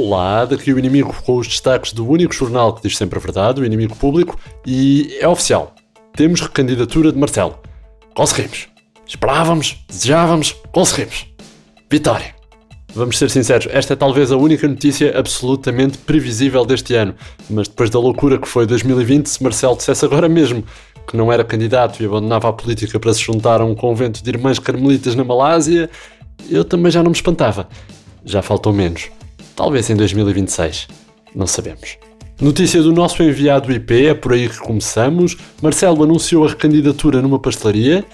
Olá, daqui o inimigo com os destaques do único jornal que diz sempre a verdade, o inimigo público, e é oficial. Temos recandidatura de Marcelo. Conseguimos. Esperávamos, desejávamos, conseguimos. Vitória. Vamos ser sinceros, esta é talvez a única notícia absolutamente previsível deste ano. Mas depois da loucura que foi 2020, se Marcelo dissesse agora mesmo que não era candidato e abandonava a política para se juntar a um convento de irmãs carmelitas na Malásia, eu também já não me espantava. Já faltou menos. Talvez em 2026. Não sabemos. Notícia do nosso enviado IP, é por aí que começamos. Marcelo anunciou a recandidatura numa pastelaria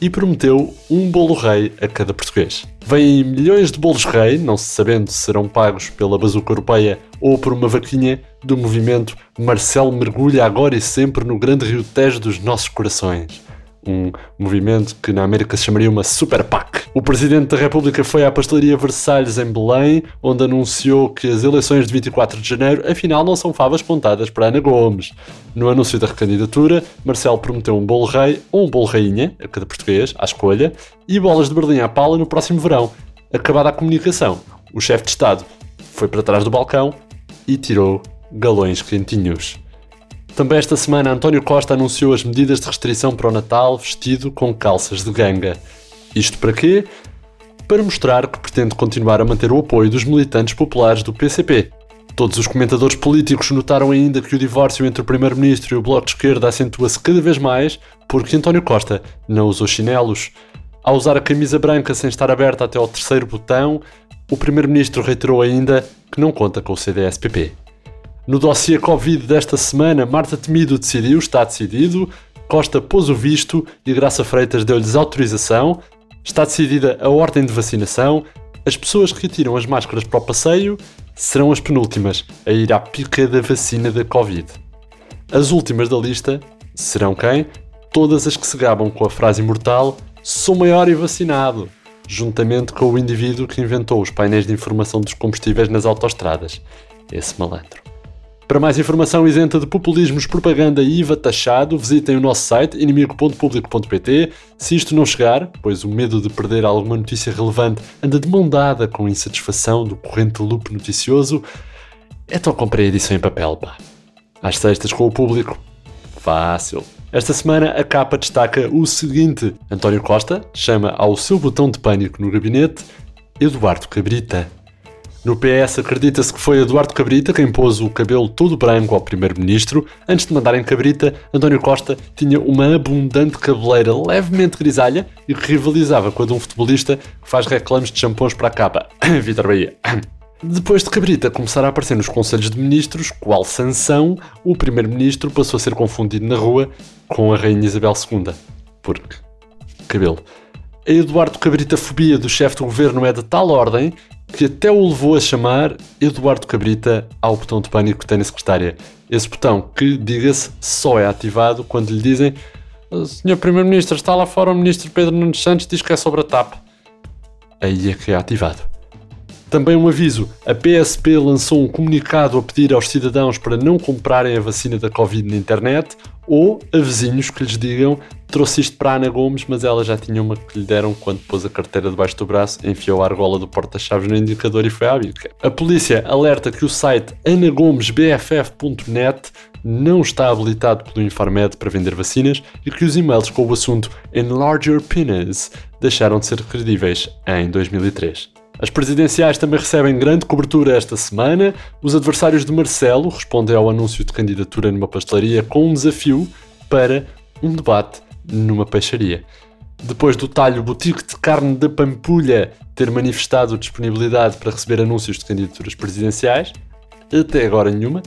e prometeu um bolo rei a cada português. Vêm milhões de bolos rei, não se sabendo se serão pagos pela bazuca europeia ou por uma vaquinha do movimento Marcelo mergulha agora e sempre no grande rio Tejo dos nossos corações um movimento que na América se chamaria uma Super PAC. O Presidente da República foi à pastelaria Versalhes em Belém, onde anunciou que as eleições de 24 de janeiro afinal não são favas pontadas para Ana Gomes. No anúncio da recandidatura, Marcelo prometeu um bolo rei ou um bolo rainha, a cada português, à escolha, e bolas de Berlim à pala no próximo verão. Acabada a comunicação, o chefe de Estado foi para trás do balcão e tirou galões quentinhos. Também esta semana, António Costa anunciou as medidas de restrição para o Natal vestido com calças de ganga. Isto para quê? Para mostrar que pretende continuar a manter o apoio dos militantes populares do PCP. Todos os comentadores políticos notaram ainda que o divórcio entre o Primeiro-Ministro e o Bloco de Esquerda acentua-se cada vez mais porque António Costa não usou chinelos. Ao usar a camisa branca sem estar aberta até ao terceiro botão, o Primeiro-Ministro reiterou ainda que não conta com o CDS-PP. No dossiê Covid desta semana, Marta Temido decidiu, está decidido, Costa pôs o visto e Graça Freitas deu-lhes autorização, está decidida a ordem de vacinação, as pessoas que retiram as máscaras para o passeio serão as penúltimas a ir à pica da vacina da Covid. As últimas da lista serão quem? Todas as que se gabam com a frase imortal sou maior e vacinado, juntamente com o indivíduo que inventou os painéis de informação dos combustíveis nas autoestradas. Esse malandro. Para mais informação isenta de populismos, propaganda e IVA taxado, visitem o nosso site inimigo.publico.pt. Se isto não chegar, pois o medo de perder alguma notícia relevante anda de mão dada com a insatisfação do corrente loop noticioso, então comprei a edição em papel, pá. Às sextas com o público. Fácil. Esta semana a capa destaca o seguinte: António Costa chama ao seu botão de pânico no gabinete Eduardo Cabrita. No PS acredita-se que foi Eduardo Cabrita quem pôs o cabelo todo branco ao primeiro-ministro. Antes de mandarem Cabrita, António Costa tinha uma abundante cabeleira levemente grisalha e rivalizava com a de um futebolista que faz reclames de champões para a capa. Vitor Bahia. Depois de Cabrita começar a aparecer nos Conselhos de Ministros, qual sanção, o primeiro-ministro passou a ser confundido na rua com a Rainha Isabel II. Porque. cabelo. A Eduardo Cabrita fobia do chefe do governo é de tal ordem que até o levou a chamar Eduardo Cabrita ao botão de pânico que tem na secretária. Esse botão que, diga-se, só é ativado quando lhe dizem Senhor Primeiro-Ministro, está lá fora o Ministro Pedro Nunes Santos diz que é sobre a TAP. Aí é que é ativado. Também um aviso: a PSP lançou um comunicado a pedir aos cidadãos para não comprarem a vacina da Covid na internet ou a vizinhos que lhes digam trouxe isto para a Ana Gomes, mas ela já tinha uma que lhe deram quando pôs a carteira debaixo do braço, enfiou a argola do porta-chaves no indicador e foi à bica. A polícia alerta que o site anagomesbff.net não está habilitado pelo Infarmed para vender vacinas e que os e-mails com o assunto Enlarge Your Penis deixaram de ser credíveis em 2003. As presidenciais também recebem grande cobertura esta semana. Os adversários de Marcelo respondem ao anúncio de candidatura numa pastelaria com um desafio para um debate numa peixaria. Depois do talho Boutique de Carne da Pampulha ter manifestado disponibilidade para receber anúncios de candidaturas presidenciais, até agora nenhuma,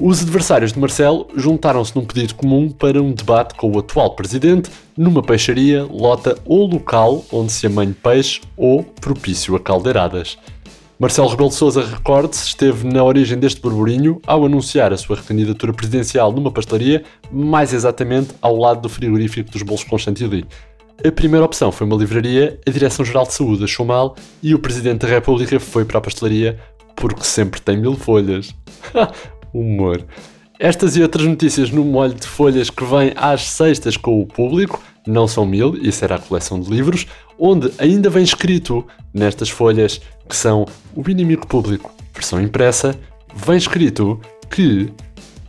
os adversários de Marcelo juntaram-se num pedido comum para um debate com o atual presidente numa peixaria, lota ou local onde se amanhe peixe ou propício a caldeiradas. Marcelo Rebelo de Sousa, recorde-se, esteve na origem deste burburinho ao anunciar a sua recandidatura presidencial numa pastelaria, mais exatamente ao lado do frigorífico dos bolos com chantilly. A primeira opção foi uma livraria, a Direção-Geral de Saúde achou mal e o Presidente da República foi para a pastelaria porque sempre tem mil folhas. humor. Estas e outras notícias no molho de folhas que vem às sextas com o público, não são mil, isso era a coleção de livros, onde ainda vem escrito nestas folhas que são o inimigo público versão impressa, vem escrito que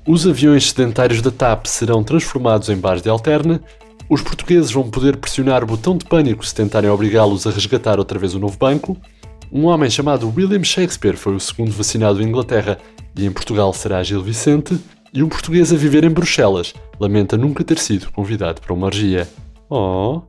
os aviões sedentários da TAP serão transformados em bares de alterna, os portugueses vão poder pressionar o botão de pânico se tentarem obrigá-los a resgatar outra vez o novo banco, um homem chamado William Shakespeare foi o segundo vacinado em Inglaterra e em Portugal será Gil Vicente, e um português a viver em Bruxelas lamenta nunca ter sido convidado para uma orgia. Oh!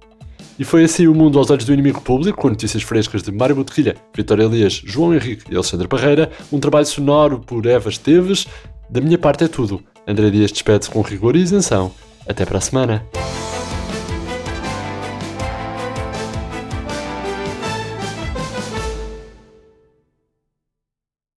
E foi assim o mundo aos olhos do inimigo público, com notícias frescas de Mário Botelho, Vitória Elias, João Henrique e Alexandre Parreira, um trabalho sonoro por Eva Esteves. Da minha parte é tudo. André Dias despede-se com rigor e isenção. Até para a semana.